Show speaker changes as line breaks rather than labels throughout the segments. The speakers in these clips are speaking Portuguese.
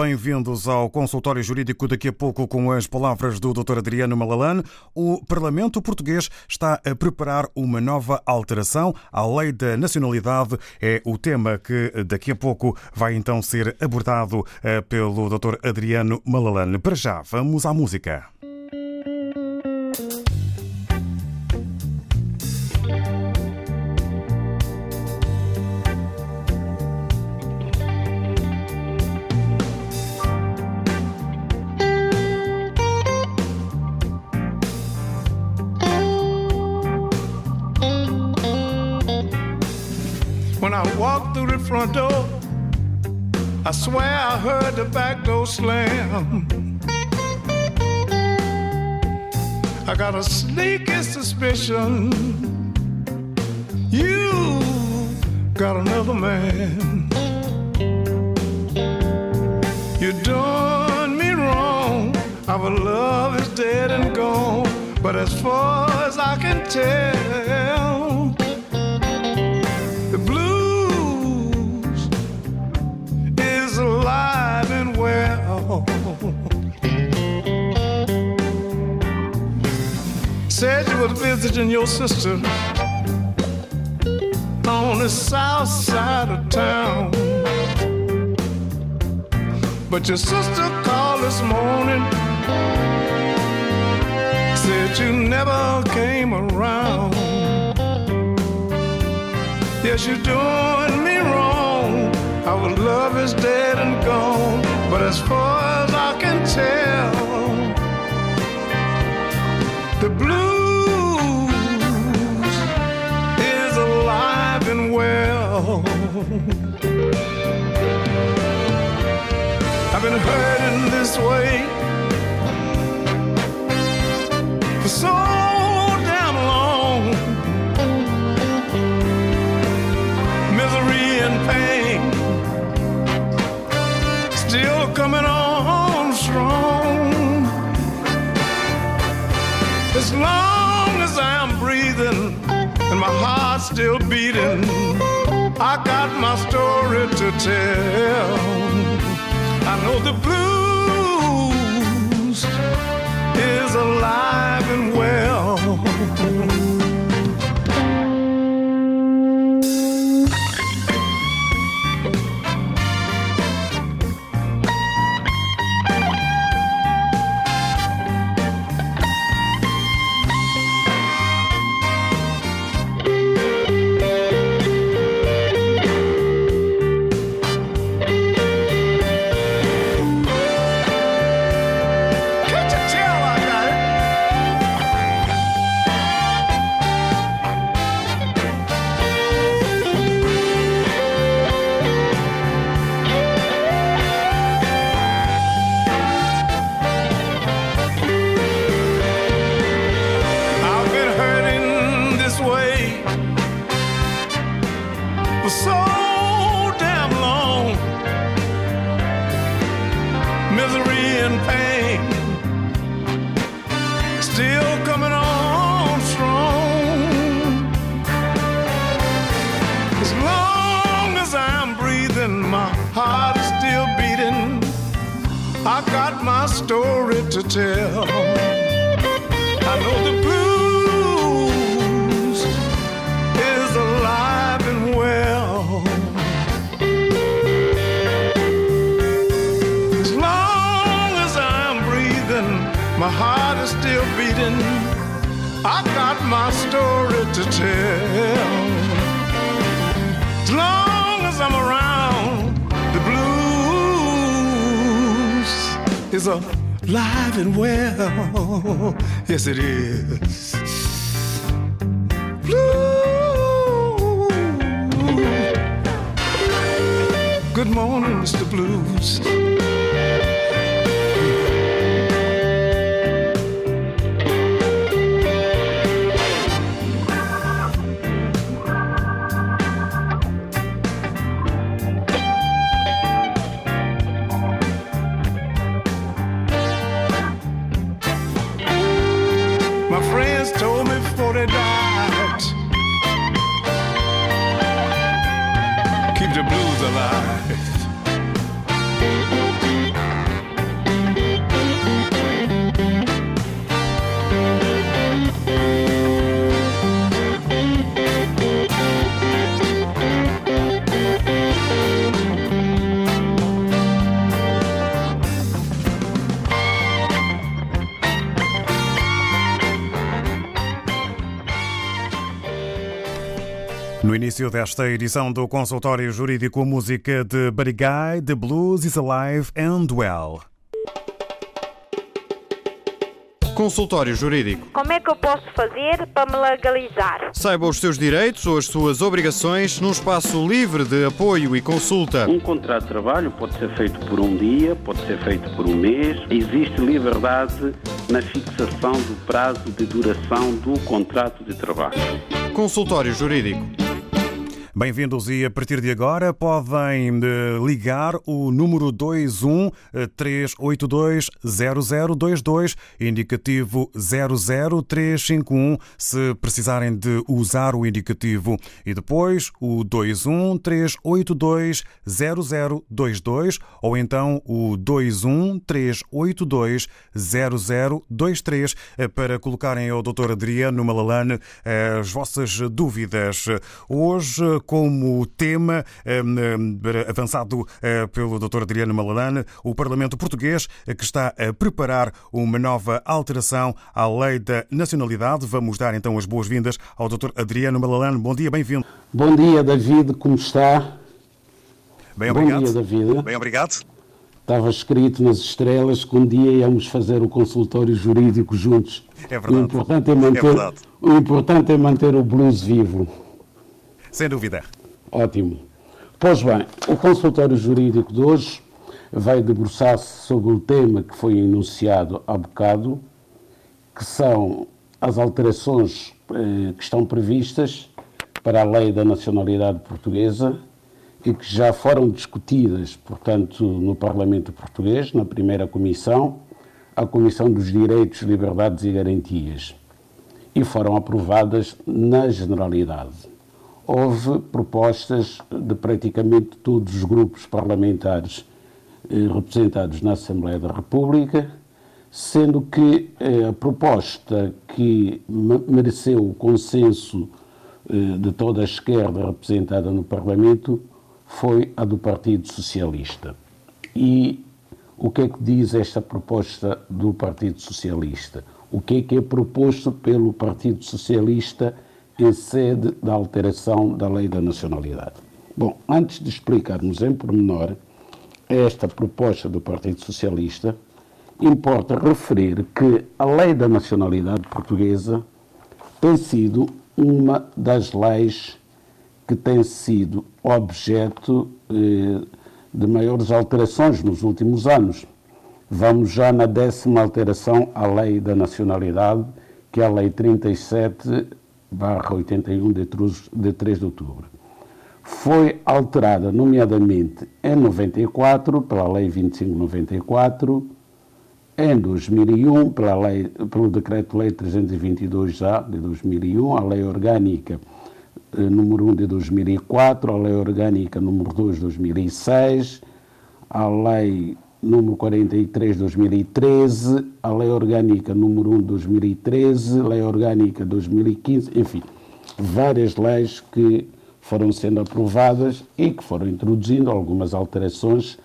Bem-vindos ao consultório jurídico. Daqui a pouco, com as palavras do Dr. Adriano Malalane, o Parlamento Português está a preparar uma nova alteração à Lei da Nacionalidade. É o tema que daqui a pouco vai então ser abordado eh, pelo Dr. Adriano Malalane. Para já, vamos à música.
Swear I heard the back door slam. I got a sneaky suspicion you got another man. You done me wrong. Our love is dead and gone. But as far as I can tell, Said you were visiting your sister on the south side of town. But your sister called this morning, said you never came around. Yes, you're doing me wrong. Our love is dead and gone. But as far as I can tell, I've been hurting this way my story to tell. I know the Yes, it is. Blue. Good morning, Mr. Blues.
Início desta edição do consultório jurídico, música de Guy, The Blues is Alive and Well.
Consultório Jurídico.
Como é que eu posso fazer para me legalizar?
Saiba os seus direitos ou as suas obrigações num espaço livre de apoio e consulta.
Um contrato de trabalho pode ser feito por um dia, pode ser feito por um mês. Existe liberdade na fixação do prazo de duração do contrato de trabalho.
Consultório Jurídico.
Bem-vindos e a partir de agora podem eh, ligar o número 21 382 0022, indicativo 00351, se precisarem de usar o indicativo. E depois o 21 382 0022 ou então o 21 382 0023 eh, para colocarem ao Dr. Adriano Malalane eh, as vossas dúvidas. Hoje, como tema avançado eh, pelo Dr. Adriano Malalane, o Parlamento Português eh, que está a preparar uma nova alteração à Lei da Nacionalidade. Vamos dar então as boas-vindas ao Dr. Adriano Malalane. Bom dia, bem-vindo.
Bom dia, David, como está?
Bem, obrigado.
Bom dia, David.
Bem, obrigado.
Estava escrito nas estrelas que um dia íamos fazer o consultório jurídico juntos.
É verdade.
O importante é manter,
É verdade.
o, importante é manter o blues vivo.
Sem dúvida.
Ótimo. Pois bem, o consultório jurídico de hoje vai debruçar-se sobre o tema que foi enunciado há bocado, que são as alterações eh, que estão previstas para a lei da nacionalidade portuguesa e que já foram discutidas, portanto, no Parlamento Português, na primeira comissão, a Comissão dos Direitos, Liberdades e Garantias, e foram aprovadas na generalidade houve propostas de praticamente todos os grupos parlamentares eh, representados na Assembleia da República, sendo que eh, a proposta que mereceu o consenso eh, de toda a esquerda representada no Parlamento foi a do Partido Socialista. E o que é que diz esta proposta do Partido Socialista? O que é que é proposto pelo Partido Socialista? Em sede da alteração da lei da nacionalidade. Bom, antes de explicarmos em pormenor esta proposta do Partido Socialista, importa referir que a lei da nacionalidade portuguesa tem sido uma das leis que tem sido objeto eh, de maiores alterações nos últimos anos. Vamos já na décima alteração à lei da nacionalidade, que é a Lei 37 barra 81 de 3, de 3 de outubro. Foi alterada, nomeadamente, em 94, pela Lei 2594, em 2001, pela lei, pelo Decreto-Lei 322-A de 2001, a Lei Orgânica eh, número 1 de 2004, a Lei Orgânica número 2 de 2006, a Lei número 43 de 2013, a Lei Orgânica número 1 de 2013, Lei Orgânica 2015, enfim, várias leis que foram sendo aprovadas e que foram introduzindo algumas alterações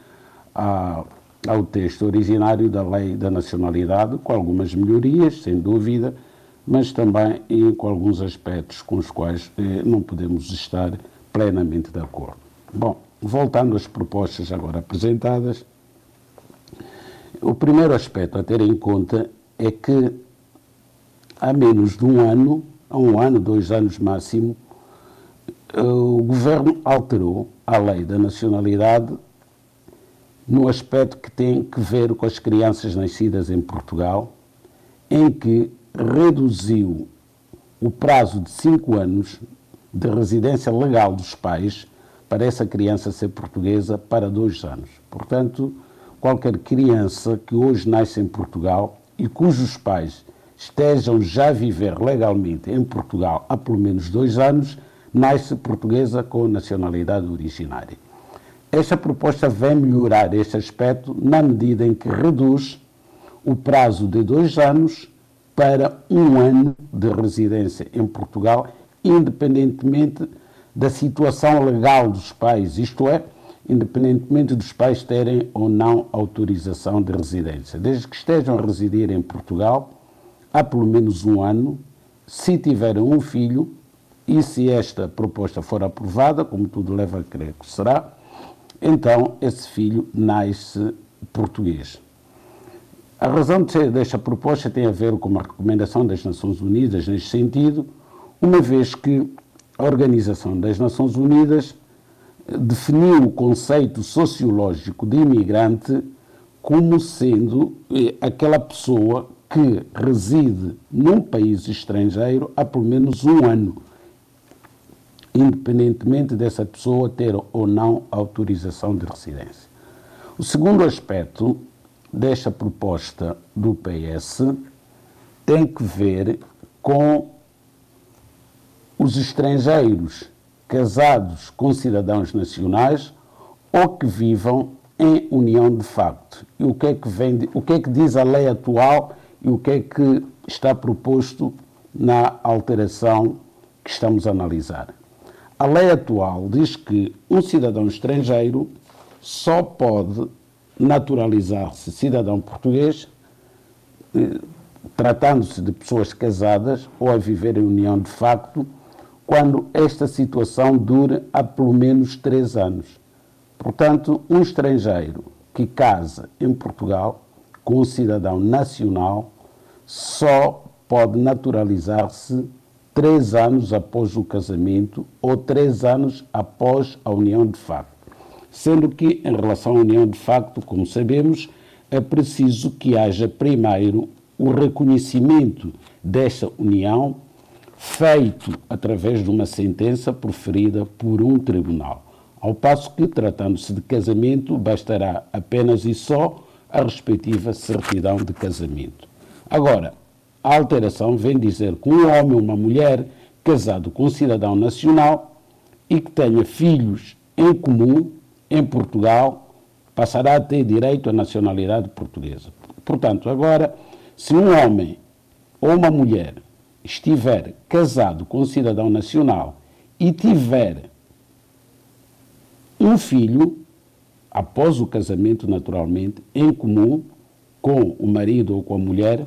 ao texto originário da Lei da Nacionalidade, com algumas melhorias, sem dúvida, mas também com alguns aspectos com os quais eh, não podemos estar plenamente de acordo. Bom, voltando às propostas agora apresentadas, o primeiro aspecto a ter em conta é que há menos de um ano, há um ano, dois anos máximo, o governo alterou a lei da nacionalidade no aspecto que tem que ver com as crianças nascidas em Portugal, em que reduziu o prazo de cinco anos de residência legal dos pais para essa criança ser portuguesa para dois anos. Portanto, qualquer criança que hoje nasce em Portugal e cujos pais estejam já a viver legalmente em Portugal há pelo menos dois anos, nasce portuguesa com nacionalidade originária. esta proposta vem melhorar este aspecto na medida em que reduz o prazo de dois anos para um ano de residência em Portugal, independentemente da situação legal dos pais, isto é, independentemente dos pais terem ou não autorização de residência. Desde que estejam a residir em Portugal há pelo menos um ano, se tiverem um filho, e se esta proposta for aprovada, como tudo leva a crer que será, então esse filho nasce português. A razão de ser desta proposta tem a ver com uma recomendação das Nações Unidas neste sentido, uma vez que a Organização das Nações Unidas definiu o conceito sociológico de imigrante como sendo eh, aquela pessoa que reside num país estrangeiro há pelo menos um ano, independentemente dessa pessoa ter ou não autorização de residência. O segundo aspecto desta proposta do PS tem que ver com os estrangeiros casados com cidadãos nacionais ou que vivam em união de facto. E o que é que, vem, o que, é que diz a lei atual e o que é que está proposto na alteração que estamos a analisar? A lei atual diz que um cidadão estrangeiro só pode naturalizar-se cidadão português, eh, tratando-se de pessoas casadas ou a viver em união de facto, quando esta situação dure há pelo menos três anos. Portanto, um estrangeiro que casa em Portugal com um cidadão nacional só pode naturalizar-se três anos após o casamento ou três anos após a união de facto sendo que, em relação à união de facto, como sabemos, é preciso que haja primeiro o reconhecimento dessa união feito através de uma sentença proferida por um tribunal. Ao passo que, tratando-se de casamento, bastará apenas e só a respectiva certidão de casamento. Agora, a alteração vem dizer que um homem ou uma mulher casado com um cidadão nacional e que tenha filhos em comum em Portugal passará a ter direito à nacionalidade portuguesa. Portanto, agora, se um homem ou uma mulher estiver casado com um cidadão nacional e tiver um filho, após o casamento, naturalmente, em comum com o marido ou com a mulher,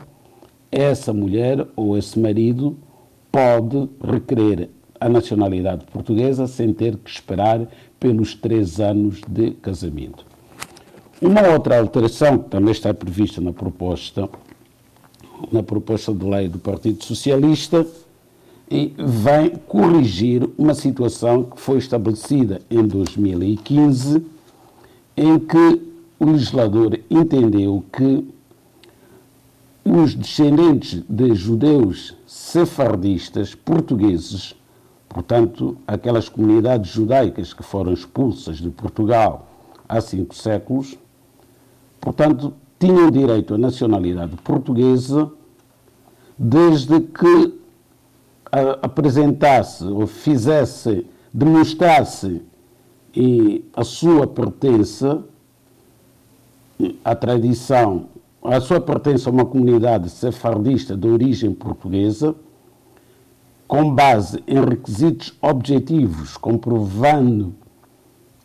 essa mulher ou esse marido pode requerer a nacionalidade portuguesa sem ter que esperar pelos três anos de casamento. Uma outra alteração que também está prevista na proposta, na proposta de lei do Partido Socialista, e vem corrigir uma situação que foi estabelecida em 2015, em que o legislador entendeu que os descendentes de judeus sefardistas portugueses Portanto, aquelas comunidades judaicas que foram expulsas de Portugal há cinco séculos, portanto, tinham direito à nacionalidade portuguesa desde que apresentasse ou fizesse, demonstrasse a sua pertença à tradição, a sua pertença a uma comunidade sefardista de origem portuguesa com base em requisitos objetivos, comprovando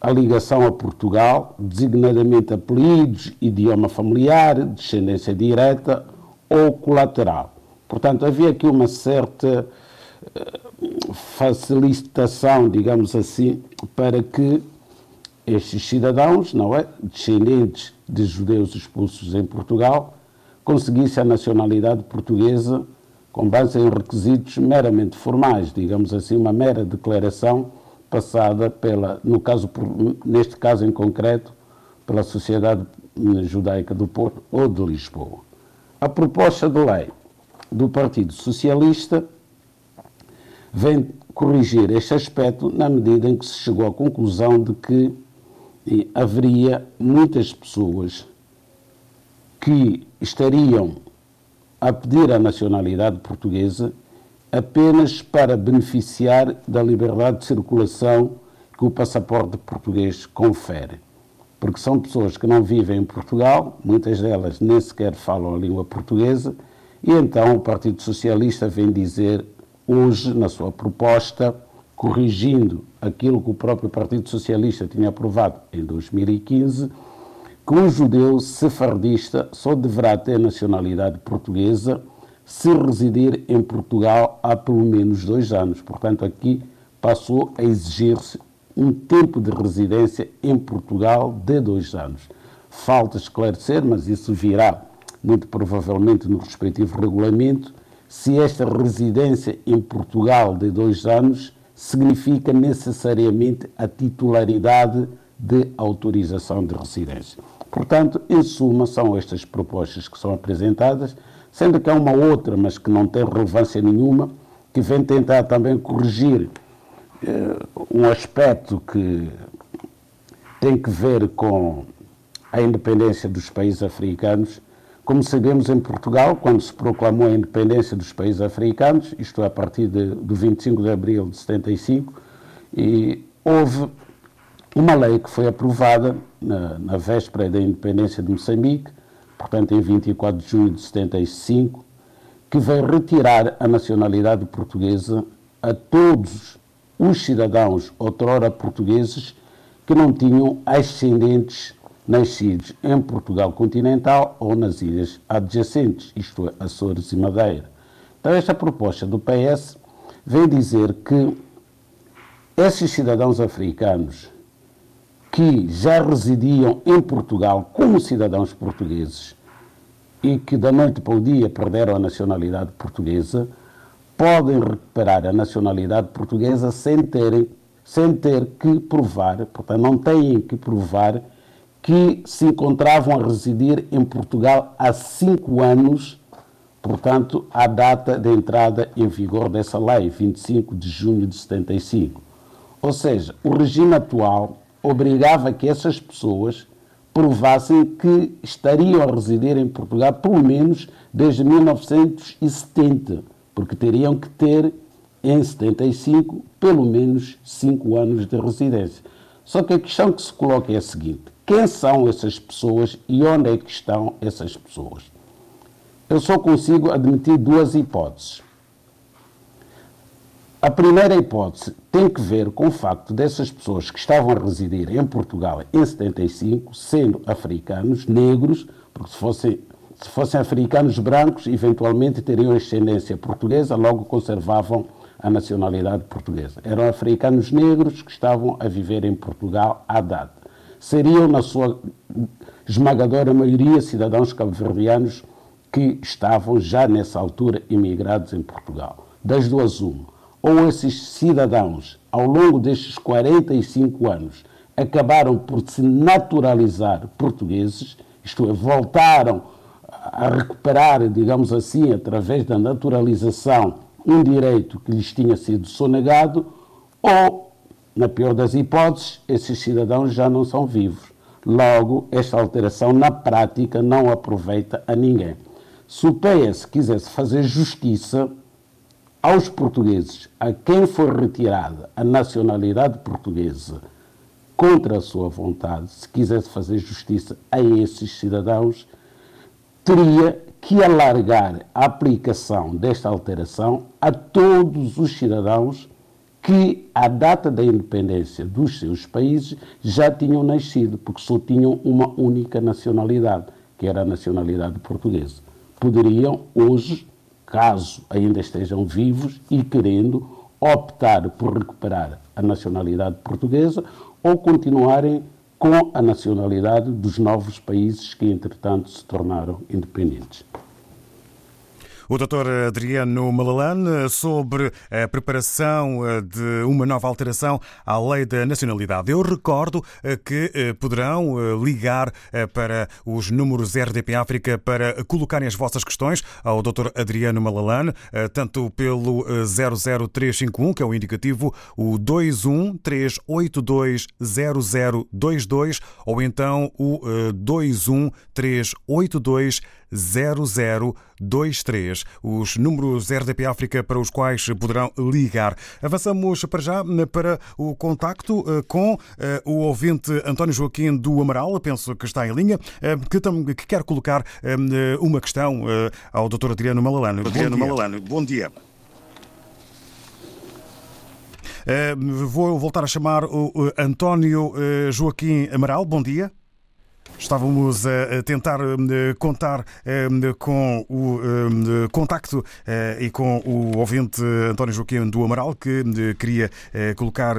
a ligação a Portugal, designadamente apelidos, idioma familiar, descendência direta ou colateral. Portanto, havia aqui uma certa eh, facilitação, digamos assim, para que estes cidadãos, não é, descendentes de judeus expulsos em Portugal, conseguissem a nacionalidade portuguesa com base em requisitos meramente formais, digamos assim, uma mera declaração passada pela, no caso, neste caso em concreto, pela Sociedade Judaica do Porto ou de Lisboa. A proposta de lei do Partido Socialista vem corrigir este aspecto na medida em que se chegou à conclusão de que haveria muitas pessoas que estariam a pedir a nacionalidade portuguesa apenas para beneficiar da liberdade de circulação que o passaporte português confere. Porque são pessoas que não vivem em Portugal, muitas delas nem sequer falam a língua portuguesa, e então o Partido Socialista vem dizer hoje, na sua proposta, corrigindo aquilo que o próprio Partido Socialista tinha aprovado em 2015, que um judeu sefardista só deverá ter nacionalidade portuguesa se residir em Portugal há pelo menos dois anos. Portanto, aqui passou a exigir-se um tempo de residência em Portugal de dois anos. Falta esclarecer, mas isso virá muito provavelmente no respectivo regulamento, se esta residência em Portugal de dois anos significa necessariamente a titularidade de autorização de residência. Portanto, em suma, são estas propostas que são apresentadas, sendo que há uma outra, mas que não tem relevância nenhuma, que vem tentar também corrigir eh, um aspecto que tem que ver com a independência dos países africanos. Como sabemos, em Portugal, quando se proclamou a independência dos países africanos, isto é, a partir de, do 25 de abril de 75, e houve uma lei que foi aprovada na, na véspera da independência de Moçambique, portanto, em 24 de junho de 75, que veio retirar a nacionalidade portuguesa a todos os cidadãos outrora portugueses que não tinham ascendentes nascidos em Portugal continental ou nas ilhas adjacentes, isto é, Açores e Madeira. Então, esta proposta do PS vem dizer que esses cidadãos africanos que já residiam em Portugal como cidadãos portugueses e que da noite para o dia perderam a nacionalidade portuguesa, podem recuperar a nacionalidade portuguesa sem terem sem ter que provar, portanto não têm que provar que se encontravam a residir em Portugal há cinco anos, portanto, à data de entrada em vigor dessa lei, 25 de junho de 75. Ou seja, o regime atual obrigava que essas pessoas provassem que estariam a residir em Portugal pelo menos desde 1970, porque teriam que ter em 75 pelo menos cinco anos de residência. Só que a questão que se coloca é a seguinte: quem são essas pessoas e onde é que estão essas pessoas? Eu só consigo admitir duas hipóteses. A primeira hipótese tem que ver com o facto dessas pessoas que estavam a residir em Portugal em 75, sendo africanos, negros, porque se fossem, se fossem africanos brancos, eventualmente teriam ascendência portuguesa, logo conservavam a nacionalidade portuguesa. Eram africanos negros que estavam a viver em Portugal à data seriam, na sua esmagadora maioria, cidadãos cabo-verdianos que estavam já nessa altura imigrados em Portugal. Das duas, uma. Ou esses cidadãos, ao longo destes 45 anos, acabaram por se naturalizar portugueses, isto é, voltaram a recuperar, digamos assim, através da naturalização, um direito que lhes tinha sido sonegado, ou na pior das hipóteses, esses cidadãos já não são vivos. Logo, esta alteração na prática não aproveita a ninguém. Se o PS quisesse fazer justiça aos portugueses, a quem foi retirada a nacionalidade portuguesa contra a sua vontade, se quisesse fazer justiça a esses cidadãos, teria que alargar a aplicação desta alteração a todos os cidadãos que, à data da independência dos seus países, já tinham nascido, porque só tinham uma única nacionalidade, que era a nacionalidade portuguesa. Poderiam, hoje, caso ainda estejam vivos e querendo, optar por recuperar a nacionalidade portuguesa ou continuarem com a nacionalidade dos novos países que, entretanto, se tornaram independentes
o Dr. Adriano Malalane sobre a preparação eh, de uma nova alteração à lei da nacionalidade. Eu recordo eh, que eh, poderão ligar para os números RDP África para colocarem as vossas questões ao Dr. Adriano Malalane, tanto pelo 00351, que é o indicativo, o 213820022 ou então o 213820023. Os números RDP África para os quais poderão ligar. Avançamos para já para o contacto com o ouvinte António Joaquim do Amaral, penso que está em linha, que quer colocar uma questão ao Dr. Adriano Malalano. Adriano Malalano, bom dia. Vou voltar a chamar o António Joaquim Amaral. Bom dia. Estávamos a tentar contar com o contacto e com o ouvinte António Joaquim do Amaral, que queria colocar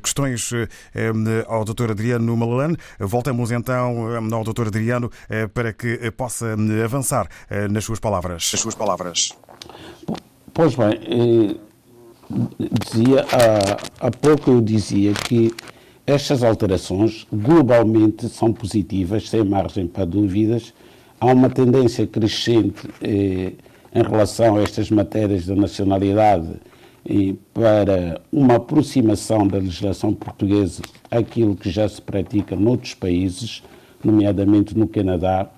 questões ao Dr. Adriano Malalane. Voltamos então ao Dr. Adriano para que possa avançar nas suas palavras. As suas palavras.
Pois bem, dizia há, há pouco eu dizia que estas alterações globalmente são positivas, sem margem para dúvidas. Há uma tendência crescente eh, em relação a estas matérias da nacionalidade e para uma aproximação da legislação portuguesa àquilo que já se pratica noutros países, nomeadamente no Canadá,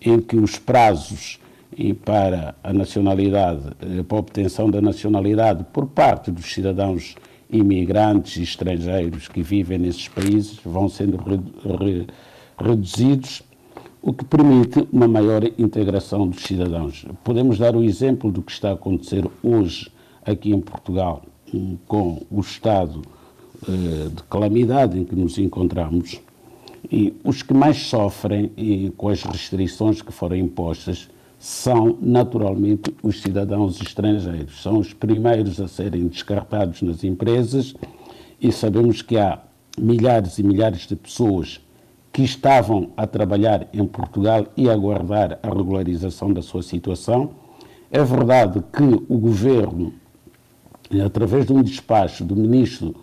em que os prazos para a nacionalidade, eh, para a obtenção da nacionalidade por parte dos cidadãos imigrantes e estrangeiros que vivem nesses países vão sendo re, re, reduzidos, o que permite uma maior integração dos cidadãos. Podemos dar o exemplo do que está a acontecer hoje aqui em Portugal com o estado eh, de calamidade em que nos encontramos. E os que mais sofrem e, com as restrições que foram impostas são naturalmente os cidadãos estrangeiros. São os primeiros a serem descartados nas empresas e sabemos que há milhares e milhares de pessoas que estavam a trabalhar em Portugal e a aguardar a regularização da sua situação. É verdade que o governo, através de um despacho do ministro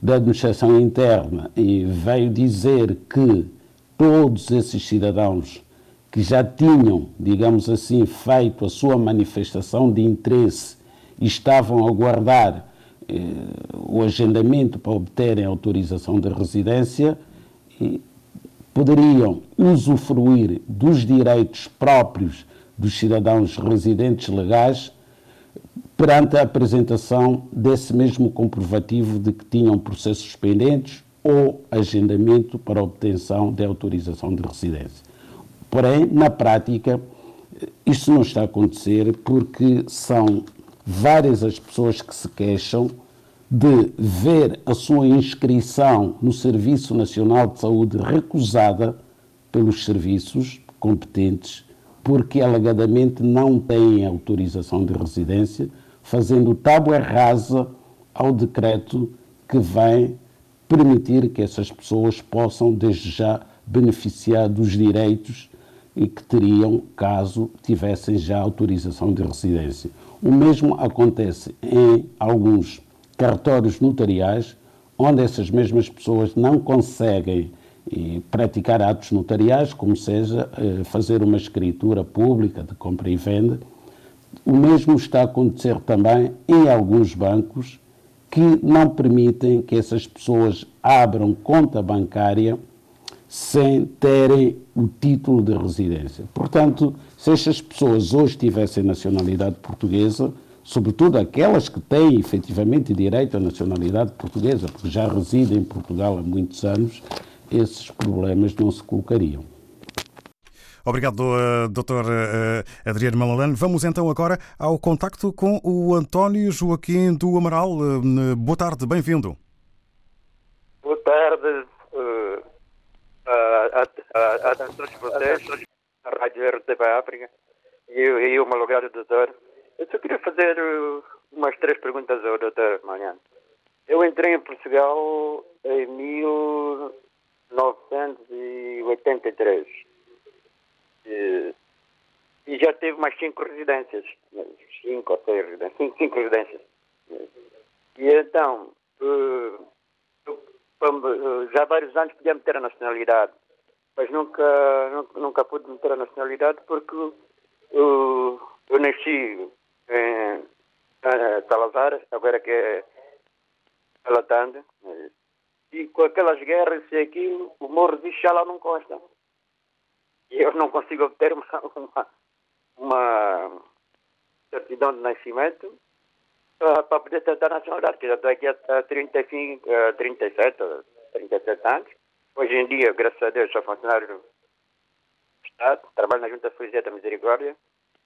da Administração Interna, veio dizer que todos esses cidadãos que já tinham, digamos assim, feito a sua manifestação de interesse e estavam a guardar eh, o agendamento para obterem autorização de residência, poderiam usufruir dos direitos próprios dos cidadãos residentes legais perante a apresentação desse mesmo comprovativo de que tinham processos pendentes ou agendamento para obtenção de autorização de residência. Porém, na prática, isto não está a acontecer porque são várias as pessoas que se queixam de ver a sua inscrição no Serviço Nacional de Saúde recusada pelos serviços competentes porque alegadamente não têm autorização de residência, fazendo tábua rasa ao decreto que vai permitir que essas pessoas possam, desde já, beneficiar dos direitos e que teriam caso tivessem já autorização de residência. O mesmo acontece em alguns cartórios notariais, onde essas mesmas pessoas não conseguem eh, praticar atos notariais, como seja eh, fazer uma escritura pública de compra e venda. O mesmo está a acontecer também em alguns bancos que não permitem que essas pessoas abram conta bancária sem terem o título de residência. Portanto, se estas pessoas hoje tivessem nacionalidade portuguesa, sobretudo aquelas que têm efetivamente direito à nacionalidade portuguesa, porque já residem em Portugal há muitos anos, esses problemas não se colocariam.
Obrigado, eh, Dr. Eh, Adriano Malalane. Vamos então agora ao contacto com o António Joaquim do Amaral. Eh, boa tarde, bem-vindo.
Boa tarde, a, a, todos vocês, a Rádio RTP África e, e o meu lugar doutor. Eu só queria fazer uh, umas três perguntas ao doutor amanhã. Eu entrei em Portugal em 1983 e, e já tive mais cinco residências, cinco ou seis residências, cinco, cinco residências. E então, uh, já há vários anos podia meter a nacionalidade, mas nunca, nunca, nunca pude meter a nacionalidade porque eu, eu nasci em Salazar, agora que é Alatanda, e com aquelas guerras e aquilo, o morro de Xalá não consta. E eu não consigo obter uma, uma, uma certidão de nascimento uh, para poder tentar a nacionalidade, que já estou aqui há 35, uh, 37, 37 anos. Hoje em dia, graças a Deus, sou funcionário do Estado, trabalho na Junta de Freguesia da Misericórdia,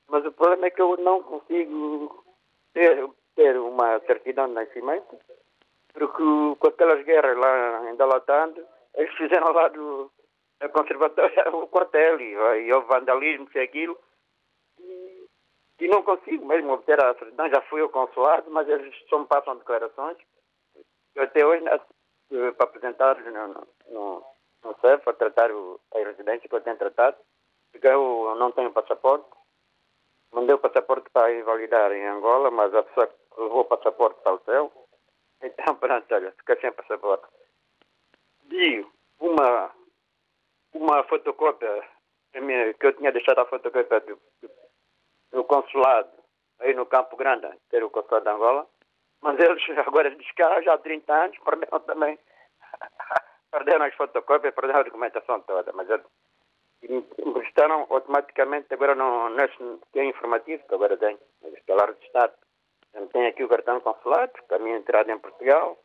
mas o problema é que eu não consigo ter, ter uma certidão de nascimento, porque com aquelas guerras lá em Dalatando, eles fizeram lá do conservatório o quartel e, e houve vandalismo, e aquilo, e, e, não consigo mesmo obter a certidão. Já fui ao consulado, mas eles só me passam declarações. Eu até hoje, para apresentar no, no, no CEF, para tratar o, a residência que eu tenho tratado, porque eu não tenho passaporte. Mandei o passaporte para invalidar em Angola, mas a pessoa levou o passaporte para o céu. Então, pronto, olha, fica sem passaporte. De uma, uma fotocópia que eu tinha deixado a fotocópia do, do consulado aí no Campo Grande, que era o consulado de Angola, mas eles agora descaram já há 30 anos, perderam também, perderam as fotocópias, perderam a documentação toda, mas estão automaticamente agora no, nesse, que é informativo, que agora tem, escalar de Estado. Então, tem aqui o cartão consulado, que a minha entrada em Portugal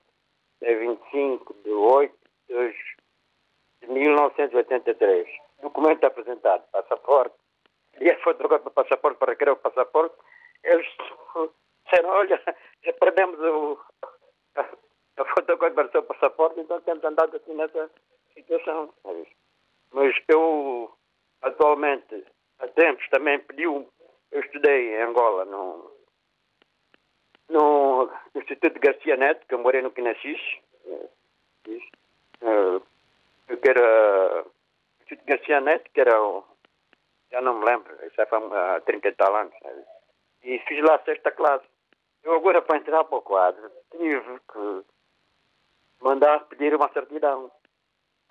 é 25 de 8 de 1983. Documento apresentado, passaporte, e a fotografia do passaporte para requerer o passaporte, eles disseram, olha, já perdemos o, a, a fotocópia para o seu passaporte, então temos andado assim nessa situação. Mas eu, atualmente, há tempos também pedi um, eu estudei em Angola no, no Instituto Garcia Neto, que eu morei no Quinassis, eh, que era Instituto Garcia Neto, que era o, já não me lembro, isso é há 30 e tal anos, e fiz lá a sexta classe. Eu agora, para entrar para o quadro, tive que mandar pedir uma certidão.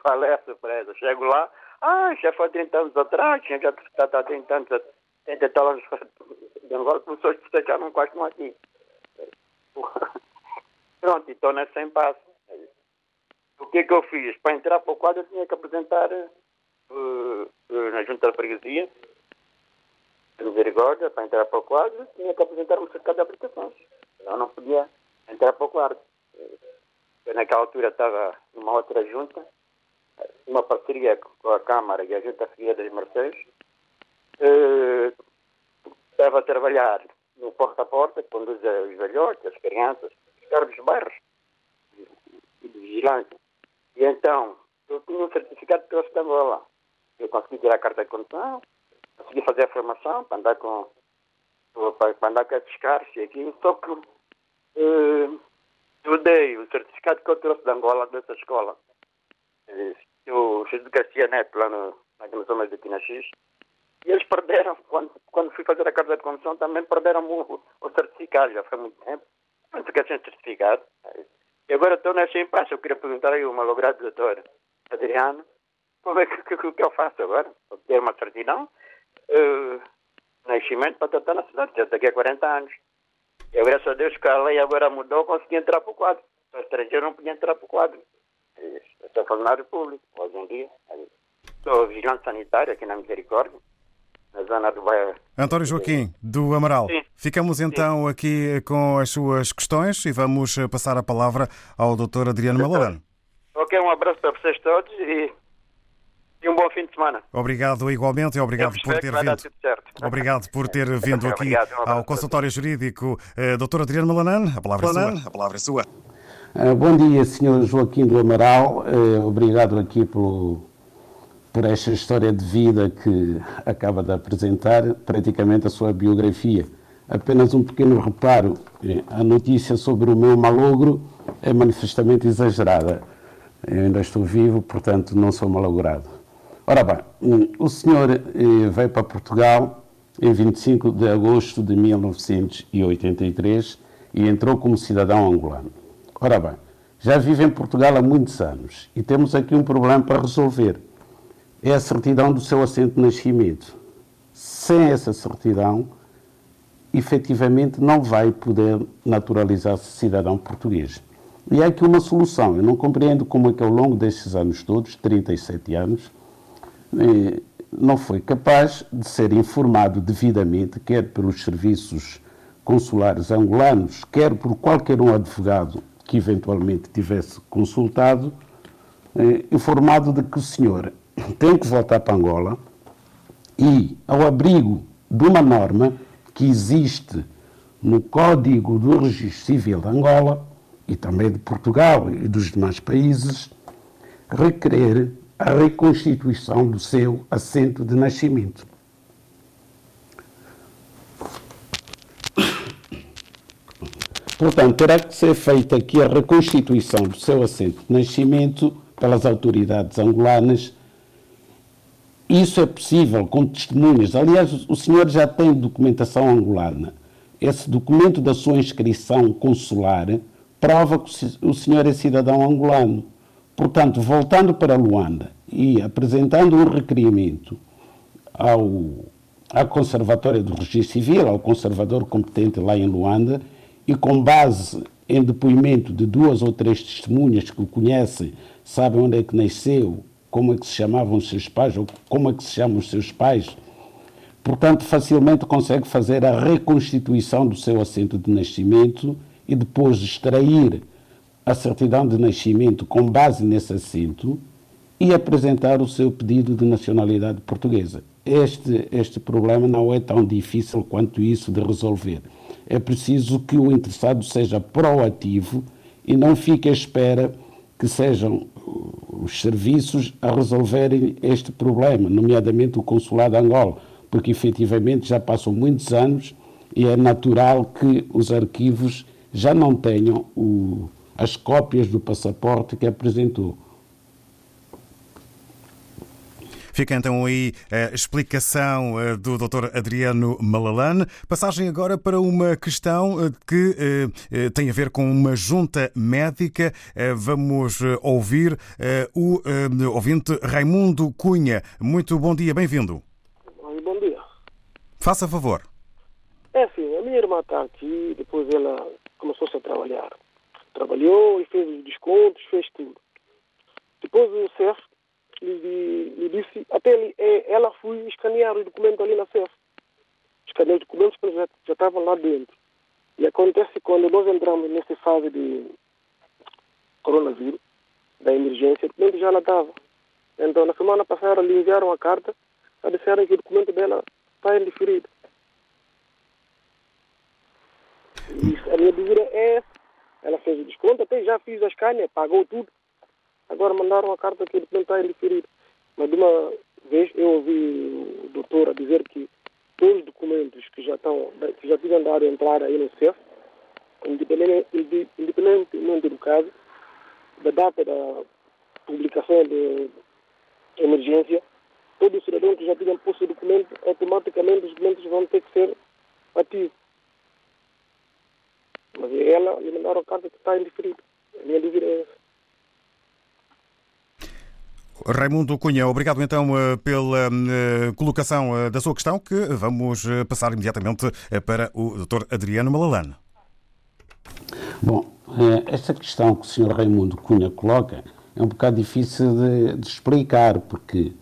Qual é a surpresa? Chego lá, ah, já foi 30 anos atrás, já estado há 30 anos, 30 e tal anos de Angola, pessoas que já não gostam aqui. Pronto, então nessa impasse. O que é que eu fiz? Para entrar para o quadro eu tinha que apresentar uh, uh, na junta de freguesia, misericórdia, para entrar para o quadro, tinha que apresentar um certificado de habilitações. Eu não podia entrar para o quadro. Eu naquela altura estava numa outra junta, uma parceria com a Câmara e a Junta Fria das Mercês. Uh, estava a trabalhar no porta a porta, que conduz os velhotes, as crianças, os carros dos bairros e de vigilância. E então, eu tinha um certificado de trouxe de Angola. Eu consegui tirar a carta de condução, consegui fazer a formação para andar com para andar com esses carros e aquilo, só que uh, eu dei o certificado que eu trouxe de Angola dessa escola. Eu fiz de Garcia Neto lá no, na zona de Tinaxis e eles perderam, quando, quando fui fazer a carta de condução, também perderam o, o certificado, já foi muito tempo. Não fiquei sem certificado. E agora estou nessa impasse. Eu queria perguntar aí o malogrado doutor Adriano, como é que, que, que, eu faço agora? Vou ter uma certidão, uh, nascimento para tratar na cidade, daqui a 40 anos. E graças a Deus que a lei agora mudou, consegui entrar para o quadro. O estrangeiro não podia entrar para o quadro. Eu sou funcionário público, hoje em dia. Sou vigilante sanitário aqui na Misericórdia na zona do bairro.
António Joaquim, do Amaral.
Sim.
Ficamos então Sim. aqui com as suas questões e vamos passar a palavra ao Dr. Adriano Malalano.
Ok, um abraço para vocês todos e, e um bom fim de semana.
Obrigado igualmente e obrigado por ter vindo. Obrigado por ter vindo aqui obrigado, um ao consultório jurídico. Uh, Dr. Adriano Malanan, a palavra é sua.
A palavra é sua.
Uh, bom dia, Sr. Joaquim do Amaral. Uh, obrigado aqui pelo por esta história de vida que acaba de apresentar, praticamente a sua biografia. Apenas um pequeno reparo: a notícia sobre o meu malogro é manifestamente exagerada. Eu ainda estou vivo, portanto não sou malogrado. Ora bem, o senhor eh, veio para Portugal em 25 de agosto de 1983 e entrou como cidadão angolano. Ora bem, já vive em Portugal há muitos anos e temos aqui um problema para resolver é a certidão do seu assento de nascimento. Sem essa certidão, efetivamente não vai poder naturalizar-se cidadão português. E há aqui uma solução. Eu não compreendo como é que ao longo destes anos todos, 37 anos, não foi capaz de ser informado devidamente, quer pelos serviços consulares angolanos, quer por qualquer um advogado que eventualmente tivesse consultado, eh, informado de que o senhor tem que voltar para Angola e, ao abrigo de uma norma que existe no Código do Registro Civil de Angola e também de Portugal e dos demais países, requerer a reconstituição do seu assento de nascimento. Portanto, terá que ser feita aqui a reconstituição do seu assento de nascimento pelas autoridades angolanas. Isso é possível com testemunhas. Aliás, o senhor já tem documentação angolana. Esse documento da sua inscrição consular prova que o senhor é cidadão angolano. Portanto, voltando para Luanda e apresentando um requerimento ao, à Conservatória do Registro Civil, ao conservador competente lá em Luanda, e com base em depoimento de duas ou três testemunhas que o conhecem, sabem onde é que nasceu, como é que se chamavam os seus pais, ou como é que se chamam os seus pais, portanto, facilmente consegue fazer a reconstituição do seu assento de nascimento e depois extrair a certidão de nascimento com base nesse assento e apresentar o seu pedido de nacionalidade portuguesa. Este, este problema não é tão difícil quanto isso de resolver é preciso que o interessado seja proativo e não fique à espera que sejam os serviços a resolverem este problema, nomeadamente o Consulado de Angola, porque efetivamente já passam muitos anos e é natural que os arquivos já não tenham o, as cópias do passaporte que apresentou.
Fica então aí a explicação eh, do Dr. Adriano Malalane. Passagem agora para uma questão eh, que eh, tem a ver com uma junta médica. Vamos ouvir o ouvinte Raimundo Cunha. Muito bom dia, bem-vindo.
Bom dia.
Faça favor.
É assim, a minha irmã está aqui, depois ela começou-se a trabalhar. Trabalhou e fez os descontos, fez tudo. Depois o CEF lhe, lhe disse, até ele, é, ela foi escanear o documento ali na CEF. Escaneou os documentos porque já, já estavam lá dentro. E acontece quando nós entramos nessa fase de coronavírus, da emergência, o documento já lá estava. Então, na semana passada, lhe enviaram a carta, a disseram que o documento dela está indiferido. E a minha dúvida é. Ela fez o desconto, até já fiz a escânia, pagou tudo. Agora mandaram a carta que ele não está indiferido. Mas de uma vez eu ouvi o doutor a dizer que todos os documentos que já estão, que já tinham dado entrada aí no CEF, independentemente, do caso, da data da publicação de emergência, todo cidadão que já tinha posto o documento, automaticamente os documentos vão ter que ser ativos. Mas ela lhe mandaram a carta que está indiferido. A minha dúvida é essa.
Raimundo Cunha, obrigado então eh, pela eh, colocação eh, da sua questão, que vamos passar imediatamente para o Dr. Adriano Malalane.
Bom, esta questão que o Sr. Raimundo Cunha coloca é um bocado difícil de, de, explicar, porque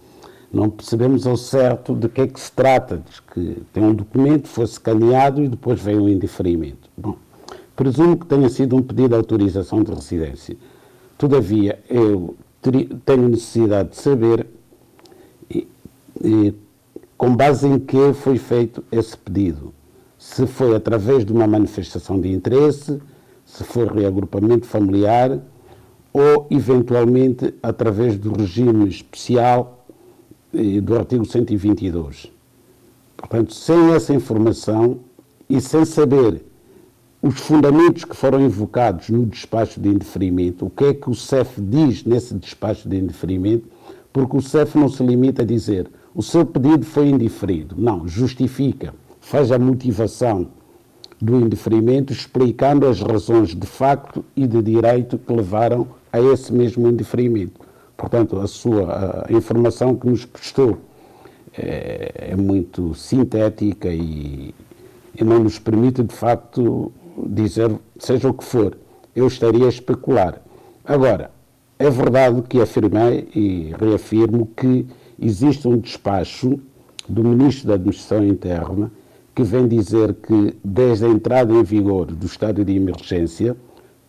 não percebemos ao certo de que é que se trata. Diz que tem um documento, foi escaneado e depois veio um indeferimento. Bom, presumo que tenha sido um pedido de autorização de residência. Todavia, eu tenho necessidade de saber e, e, com base em que foi feito esse pedido. Se foi através de uma manifestação de interesse, se foi reagrupamento familiar ou, eventualmente, através do regime especial eh, do artigo 122. Portanto, sem essa informação e sem saber os fundamentos que foram invocados no despacho de indeferimento, o que é que o CEF diz nesse despacho de indeferimento, porque o CEF não se limita a dizer o seu pedido foi indiferido. Não, justifica, faz a motivação do indeferimento, explicando as razões de facto e de direito que levaram a esse mesmo indeferimento. Portanto, a sua a informação que nos prestou é, é muito sintética e, e não nos permite, de facto, dizer, seja o que for, eu estaria a especular. Agora, é verdade que afirmei e reafirmo que existe um despacho do Ministro da Administração Interna que vem dizer que, desde a entrada em vigor do estado de emergência,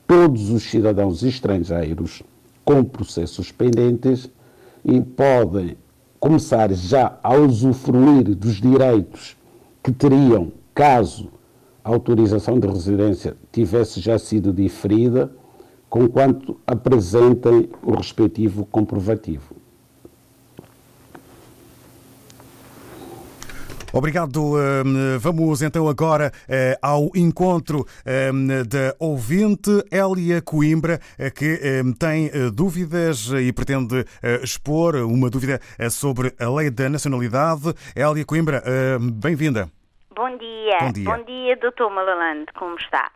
todos os cidadãos estrangeiros com processos pendentes e podem começar já a usufruir dos direitos que teriam caso autorização de residência tivesse já sido diferida, conquanto apresentem o respectivo comprovativo.
Obrigado. Hum, vamos então agora eh, ao encontro hum, da ouvinte Hélia Coimbra, eh, que hum, tem eh, dúvidas e pretende expor uma dúvida sobre a lei da nacionalidade. Hélia Coimbra, bem-vinda.
Bom dia.
Bom dia.
Bom dia, doutor Malalande, como está?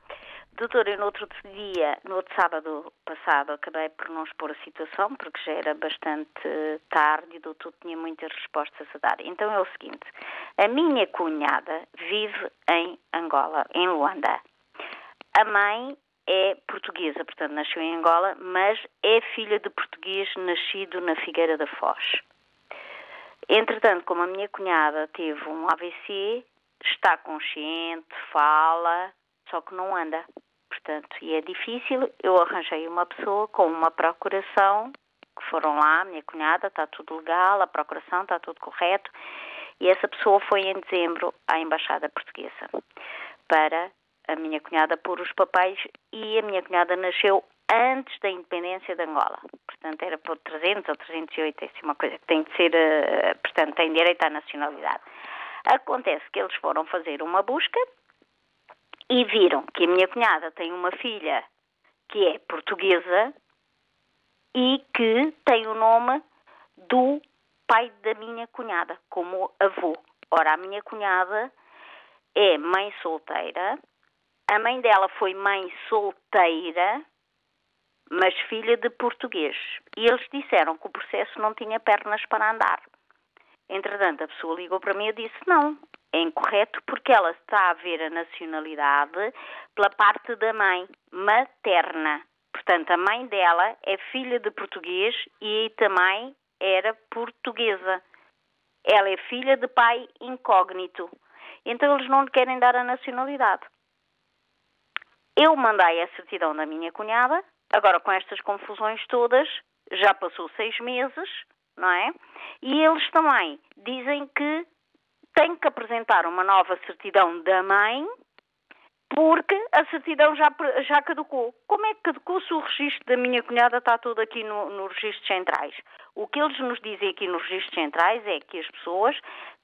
Doutor, eu no outro dia, no outro sábado passado, acabei por não expor a situação, porque já era bastante tarde e o doutor tinha muitas respostas a dar. Então é o seguinte: a minha cunhada vive em Angola, em Luanda. A mãe é portuguesa, portanto nasceu em Angola, mas é filha de português nascido na Figueira da Foz. Entretanto, como a minha cunhada teve um AVC, está consciente, fala, só que não anda portanto, e é difícil. Eu arranjei uma pessoa com uma procuração, que foram lá, minha cunhada, está tudo legal, a procuração está tudo correto, e essa pessoa foi em dezembro à Embaixada Portuguesa para a minha cunhada pôr os papéis e a minha cunhada nasceu antes da independência de Angola. Portanto, era por 300 ou 308, é assim uma coisa que tem de ser, eh, portanto, tem direito à nacionalidade. Acontece que eles foram fazer uma busca e viram que a minha cunhada tem uma filha que é portuguesa e que tem o nome do pai da minha cunhada, como avô. Ora, a minha cunhada é mãe solteira, a mãe dela foi mãe solteira, mas filha de português. E eles disseram que o processo não tinha pernas para andar. Entretanto, a pessoa ligou para mim e disse: não, é incorreto porque ela está a ver a nacionalidade pela parte da mãe materna. Portanto, a mãe dela é filha de português e também era portuguesa. Ela é filha de pai incógnito. Então eles não lhe querem dar a nacionalidade. Eu mandei a certidão da minha cunhada, agora com estas confusões todas, já passou seis meses, não é? E eles também dizem que tem que apresentar uma nova certidão da mãe porque a certidão já, já caducou. Como é que caducou se o registro da minha cunhada está todo aqui no, nos registros centrais? O que eles nos dizem aqui nos registros centrais é que as pessoas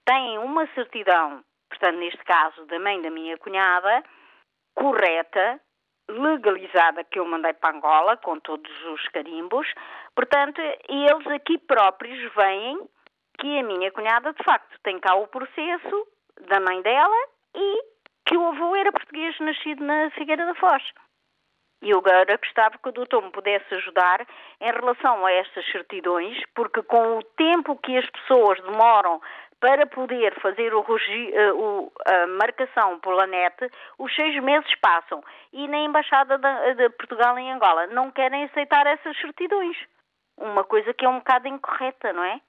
têm uma certidão, portanto, neste caso, da mãe da minha cunhada, correta, legalizada, que eu mandei para Angola, com todos os carimbos, portanto, eles aqui próprios vêm que a minha cunhada, de facto, tem cá o processo da mãe dela e que o avô era português nascido na Figueira da Foz. E eu agora gostava que o doutor me pudesse ajudar em relação a estas certidões, porque com o tempo que as pessoas demoram para poder fazer o, eh, a marcação pela net, os seis meses passam. E na Embaixada de Portugal em Angola não querem aceitar essas certidões. Uma coisa que é um bocado incorreta, não é?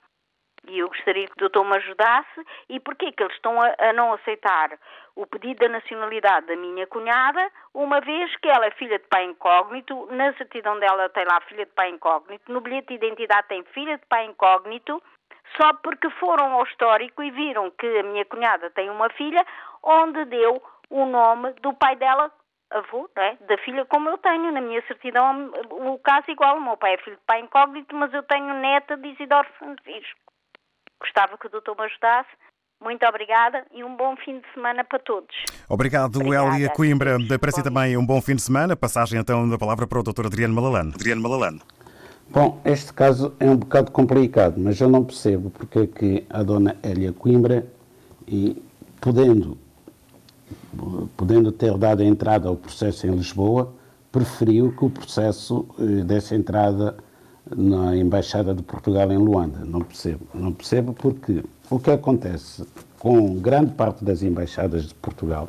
E eu gostaria que o doutor me ajudasse. E porquê que eles estão a, a, não aceitar o pedido da nacionalidade da minha cunhada, uma vez que ela é filha de pai incógnito, na certidão dela tem lá filha de pai incógnito, no bilhete de identidade tem filha de pai incógnito, só porque foram ao histórico e viram que a minha cunhada tem uma filha onde deu o nome do pai dela avô, é? da filha, como eu tenho na minha certidão, o caso é igual, o meu pai é filho de pai incógnito, mas eu tenho neta de Isidoro Francisco. Gostava que o doutor me ajudasse. Muito obrigada e um bom fim de semana para todos.
Obrigado, Obrigada. Elia Coimbra. Para si também um bom fim de semana. Passagem então da palavra para o doutor Adriano Malalano. Adriano Malalano.
Bom, este caso é um bocado complicado, mas eu não percebo porque é que a dona Elia Coimbra, e podendo, podendo ter dado entrada ao processo em Lisboa, preferiu que o processo eh, desse entrada na Embaixada de Portugal em Luanda. Não percebo. Não percebo porque o que acontece com grande parte das embaixadas de Portugal,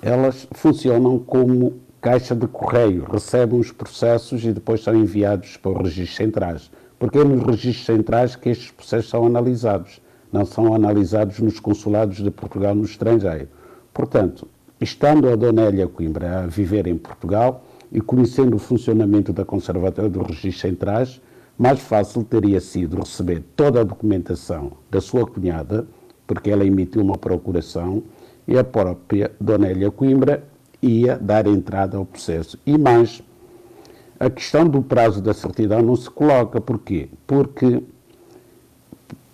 elas funcionam como caixa de correio, recebem os processos e depois são enviados para os registros centrais. porque é nos registros centrais que estes processos são analisados, não são analisados nos consulados de Portugal no estrangeiro. Portanto, estando a Dona Elia Coimbra a viver em Portugal e conhecendo o funcionamento da Conservatória dos Registros Centrais, mais fácil teria sido receber toda a documentação da sua cunhada, porque ela emitiu uma procuração, e a própria Dona Elia Coimbra ia dar entrada ao processo. E mais, a questão do prazo da certidão não se coloca. Porquê? Porque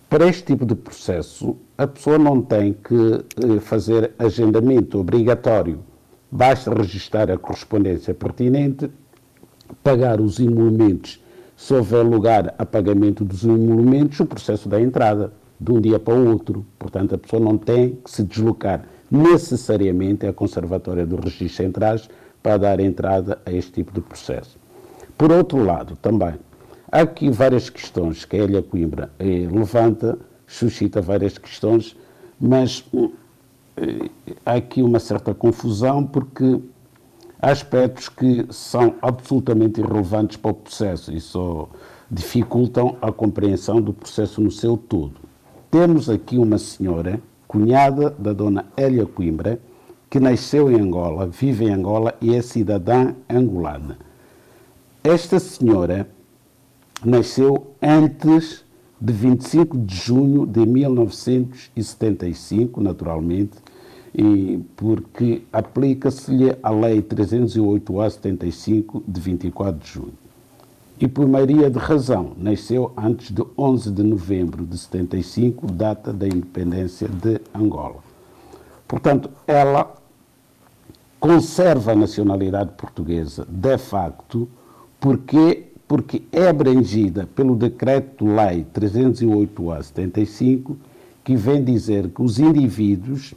para este tipo de processo a pessoa não tem que eh, fazer agendamento obrigatório. Basta registrar a correspondência pertinente, pagar os emolumentos, se houver lugar a pagamento dos emolumentos, o processo da entrada, de um dia para o outro. Portanto, a pessoa não tem que se deslocar necessariamente à Conservatória dos Registros Centrais para dar entrada a este tipo de processo. Por outro lado, também, há aqui várias questões que a Elia Coimbra eh, levanta, suscita várias questões, mas eh, há aqui uma certa confusão porque há aspectos que são absolutamente irrelevantes para o processo e só dificultam a compreensão do processo no seu todo. Temos aqui uma senhora, cunhada da dona Elia Coimbra, que nasceu em Angola, vive em Angola e é cidadã angolana. Esta senhora nasceu antes de 25 de junho de 1975, naturalmente, porque aplica-se-lhe a Lei 308-A75 de 24 de junho. E por maioria de razão, nasceu antes de 11 de novembro de 75, data da independência de Angola. Portanto, ela conserva a nacionalidade portuguesa de facto porque, porque é abrangida pelo Decreto-Lei 308-A75, que vem dizer que os indivíduos,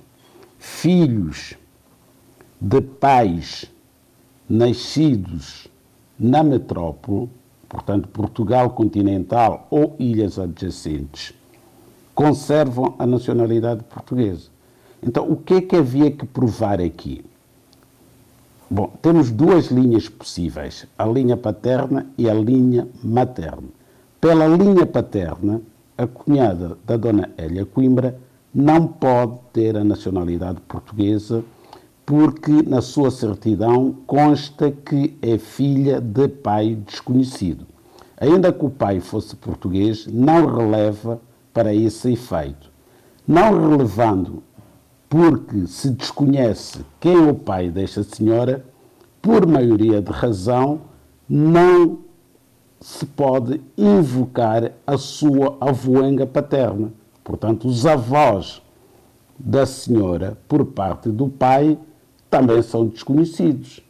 filhos de pais nascidos na metrópole, portanto Portugal continental ou ilhas adjacentes, conservam a nacionalidade portuguesa. Então, o que é que havia que provar aqui? Bom, temos duas linhas possíveis, a linha paterna e a linha materna. Pela linha paterna, a cunhada da dona Elia Coimbra não pode ter a nacionalidade portuguesa porque na sua certidão consta que é filha de pai desconhecido. Ainda que o pai fosse português, não releva para esse efeito. Não relevando porque se desconhece quem é o pai desta senhora, por maioria de razão, não se pode invocar a sua avoenga paterna. Portanto, os avós da senhora, por parte do pai, também são desconhecidos.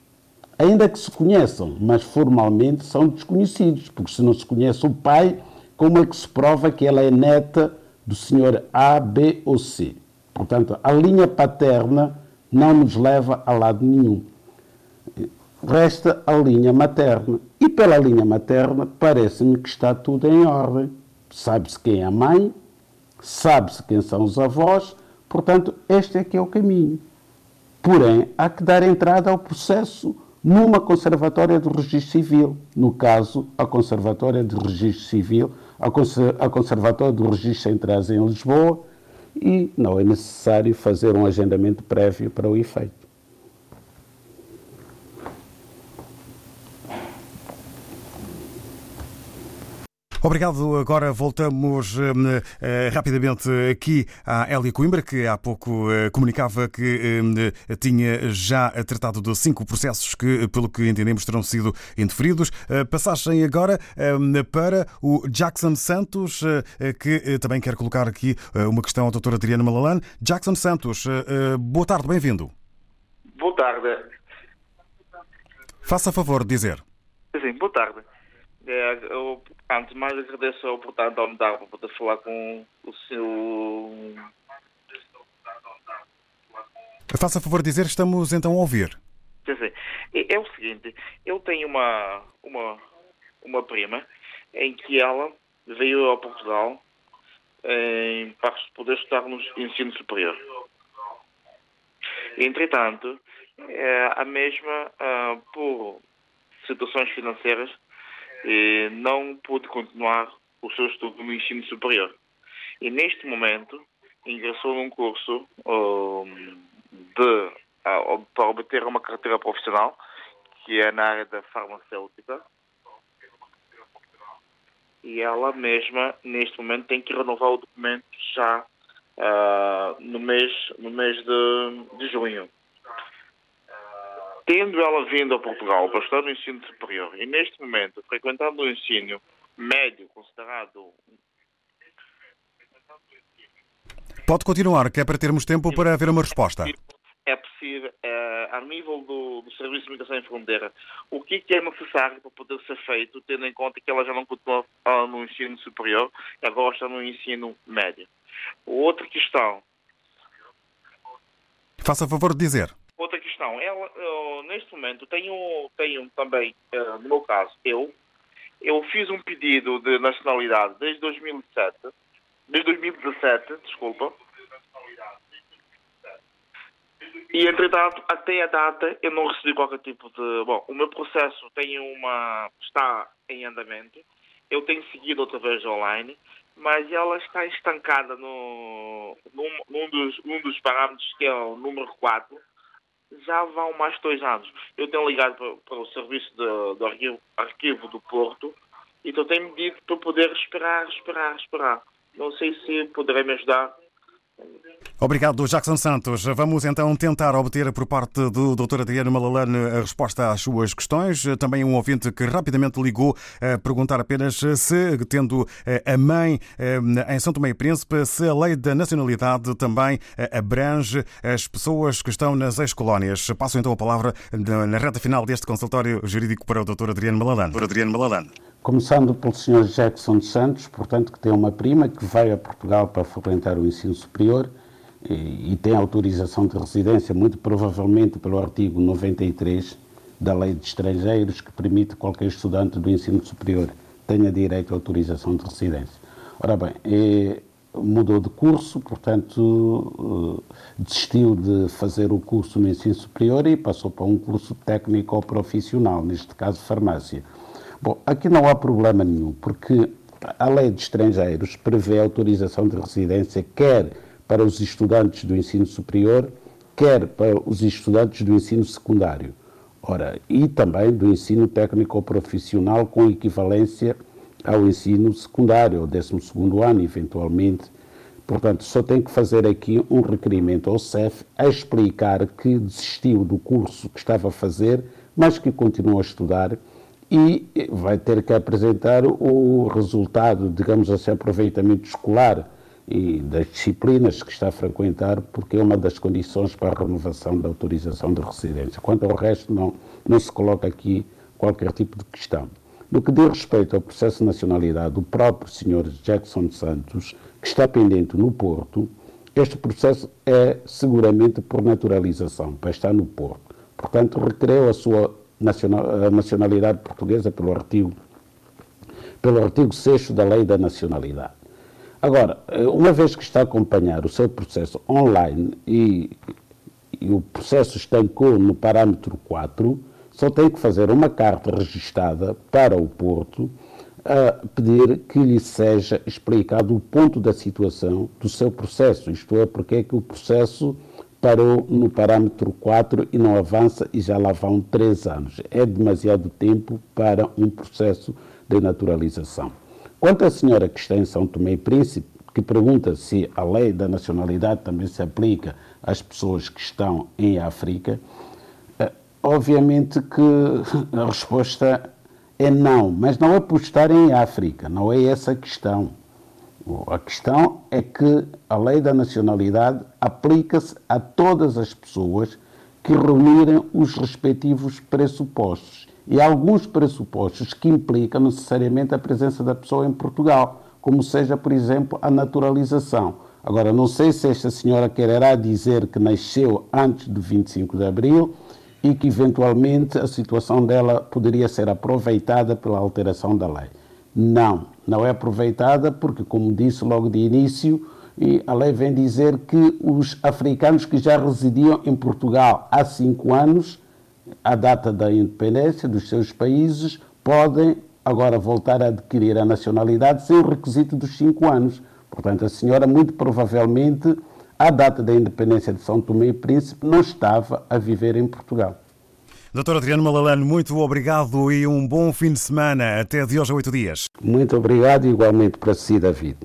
Ainda que se conheçam, mas formalmente são desconhecidos, porque se não se conhece o pai, como é que se prova que ela é neta do senhor A, B ou C? Portanto, a linha paterna não nos leva a lado nenhum. Resta a linha materna. E pela linha materna, parece-me que está tudo em ordem. Sabe-se quem é a mãe, sabe-se quem são os avós, portanto, este é que é o caminho. Porém, há que dar entrada ao processo numa conservatória do registro civil. No caso, a conservatória do registro civil, a conservatória do registro centrais em Lisboa, e não é necessário fazer um agendamento prévio para o efeito.
Obrigado. Agora voltamos uh, uh, rapidamente aqui à Elia Coimbra, que há pouco uh, comunicava que tinha já tratado de cinco processos que, pelo que entendemos, terão sido indeferidos. Passagem agora para o Jackson Santos, que também quer colocar aqui uma questão à doutora Adriana Malalane. Jackson Santos, boa tarde, bem-vindo.
Boa tarde.
Faça favor de dizer.
Sim, boa tarde. É, eu, antes de mais agradeço a oportunidade dar para poder falar com o seu.
Faça favor de dizer, estamos então a ouvir.
Sim, sim. É o seguinte, eu tenho uma, uma, uma prima em que ela veio a Portugal em, para poder estudar no ensino superior. Entretanto, é, a mesma, uh, por situações financeiras, e não pôde continuar o seu estudo no ensino superior. E neste momento ingressou num curso um, de, uh, para obter uma carteira profissional, que é na área da farmacêutica. E ela mesma, neste momento, tem que renovar o documento já uh, no mês, no mês de, de junho. Tendo ela vindo a Portugal para estudar no ensino superior e, neste momento, frequentando o ensino médio, considerado
Pode continuar, que é para termos tempo para haver uma resposta.
É possível, é, a nível do, do, Serviço de Migração e Fronteira, o que, que, é necessário para poder ser feito, tendo em conta que ela já não continua no ensino superior e agora está no ensino médio. Outra questão.
Faça favor de dizer.
Outra questão. Ela, eu, neste momento, tenho, tenho também, uh, no meu caso, eu, eu fiz um pedido de nacionalidade desde 2007 desde 2017, desculpa. E, entretanto, até a data, eu não recebi qualquer tipo de... Bom, o meu processo tem uma... está em andamento. Eu tenho seguido outra vez online, mas ela está estancada no, num, num, dos, num dos parâmetros que é o número 4. Já vão mais dois anos. Eu tenho ligado para, o serviço de, do arquivo, arquivo do Porto e então tenho-me dito para poder esperar, esperar, esperar. Não sei se poderá me ajudar.
Obrigado, Jackson Santos. Vamos então tentar obter por parte do Dr. Adriano Malalane a resposta às suas questões. Também um ouvinte que rapidamente ligou a perguntar apenas se, tendo eh, a mãe eh, em São Tomé e Príncipe, se a lei da nacionalidade também eh, abrange as pessoas que estão nas ex-colónias. Passo então a palavra na reta final deste consultório jurídico para o Dr. Adriano Malalane. Dr. Adriano Malalane.
Começando pelo Sr. Jackson Santos, portanto, que tem uma prima que veio a Portugal para frequentar o ensino superior e, tem autorização de residência, muito provavelmente pelo artigo 93 da Lei de Estrangeiros, que permite que qualquer estudante do ensino superior tenha direito à autorização de residência. Ora bem, é, mudou de curso, portanto, eh, desistiu de fazer o curso no ensino superior e passou para um curso técnico ou profissional, neste caso farmácia. Bom, aqui não há problema nenhum, porque a lei de estrangeiros prevê autorização de residência quer para os estudantes do ensino superior, quer para os estudantes do ensino secundário. Ora, e também do ensino técnico profissional com equivalência ao ensino secundário, ao 12 ano, eventualmente. Portanto, só tem que fazer aqui um requerimento ao CEF a explicar que desistiu do curso que estava a fazer, mas que continua a estudar e vai ter que apresentar o resultado, digamos assim, aproveitamento escolar e das disciplinas que está a frequentar, porque é uma das condições para a renovação da autorização de residência. Quanto ao resto, não, não se coloca aqui qualquer tipo de questão. No que diz respeito ao processo de nacionalidade do próprio Sr. Jackson Santos, que está pendente no Porto, este processo é seguramente por naturalização, para estar no Porto. Portanto, requereu a sua a nacionalidade portuguesa pelo artigo, pelo artigo 6 da Lei da Nacionalidade. Agora, uma vez que está a acompanhar o seu processo online e, e o processo estancou no parâmetro 4, só tem que fazer uma carta registada para o Porto a pedir que lhe seja explicado o ponto da situação do seu processo, isto é, porque é que o processo parou no parâmetro 4 e não avança e já lá vão três anos. É demasiado tempo para um processo de naturalização. Quanto à senhora que está em São Tomé e Príncipe, que pergunta se a lei da nacionalidade também se aplica às pessoas que estão em África, eh, obviamente que a resposta é não, mas não é por estar em África, não é essa a questão. A questão é que a lei da nacionalidade aplica-se a todas as pessoas que reunirem os respectivos pressupostos. E alguns pressupostos que implicam necessariamente a presença da pessoa em Portugal, como seja, por exemplo, a naturalização. Agora, não sei se esta senhora quererá dizer que nasceu antes do 25 de abril e que, eventualmente, a situação dela poderia ser aproveitada pela alteração da lei. Não, não é aproveitada porque, como disse logo de início, a lei vem dizer que os africanos que já residiam em Portugal há cinco anos, à data da independência dos seus países, podem agora voltar a adquirir a nacionalidade sem o requisito dos cinco anos. Portanto, a senhora, muito provavelmente, à data da independência de São Tomé e Príncipe, não estava a viver em Portugal.
Doutor Adriano Malalano, muito obrigado e um bom fim de semana. Até de hoje a oito dias.
Muito obrigado, igualmente para si, David.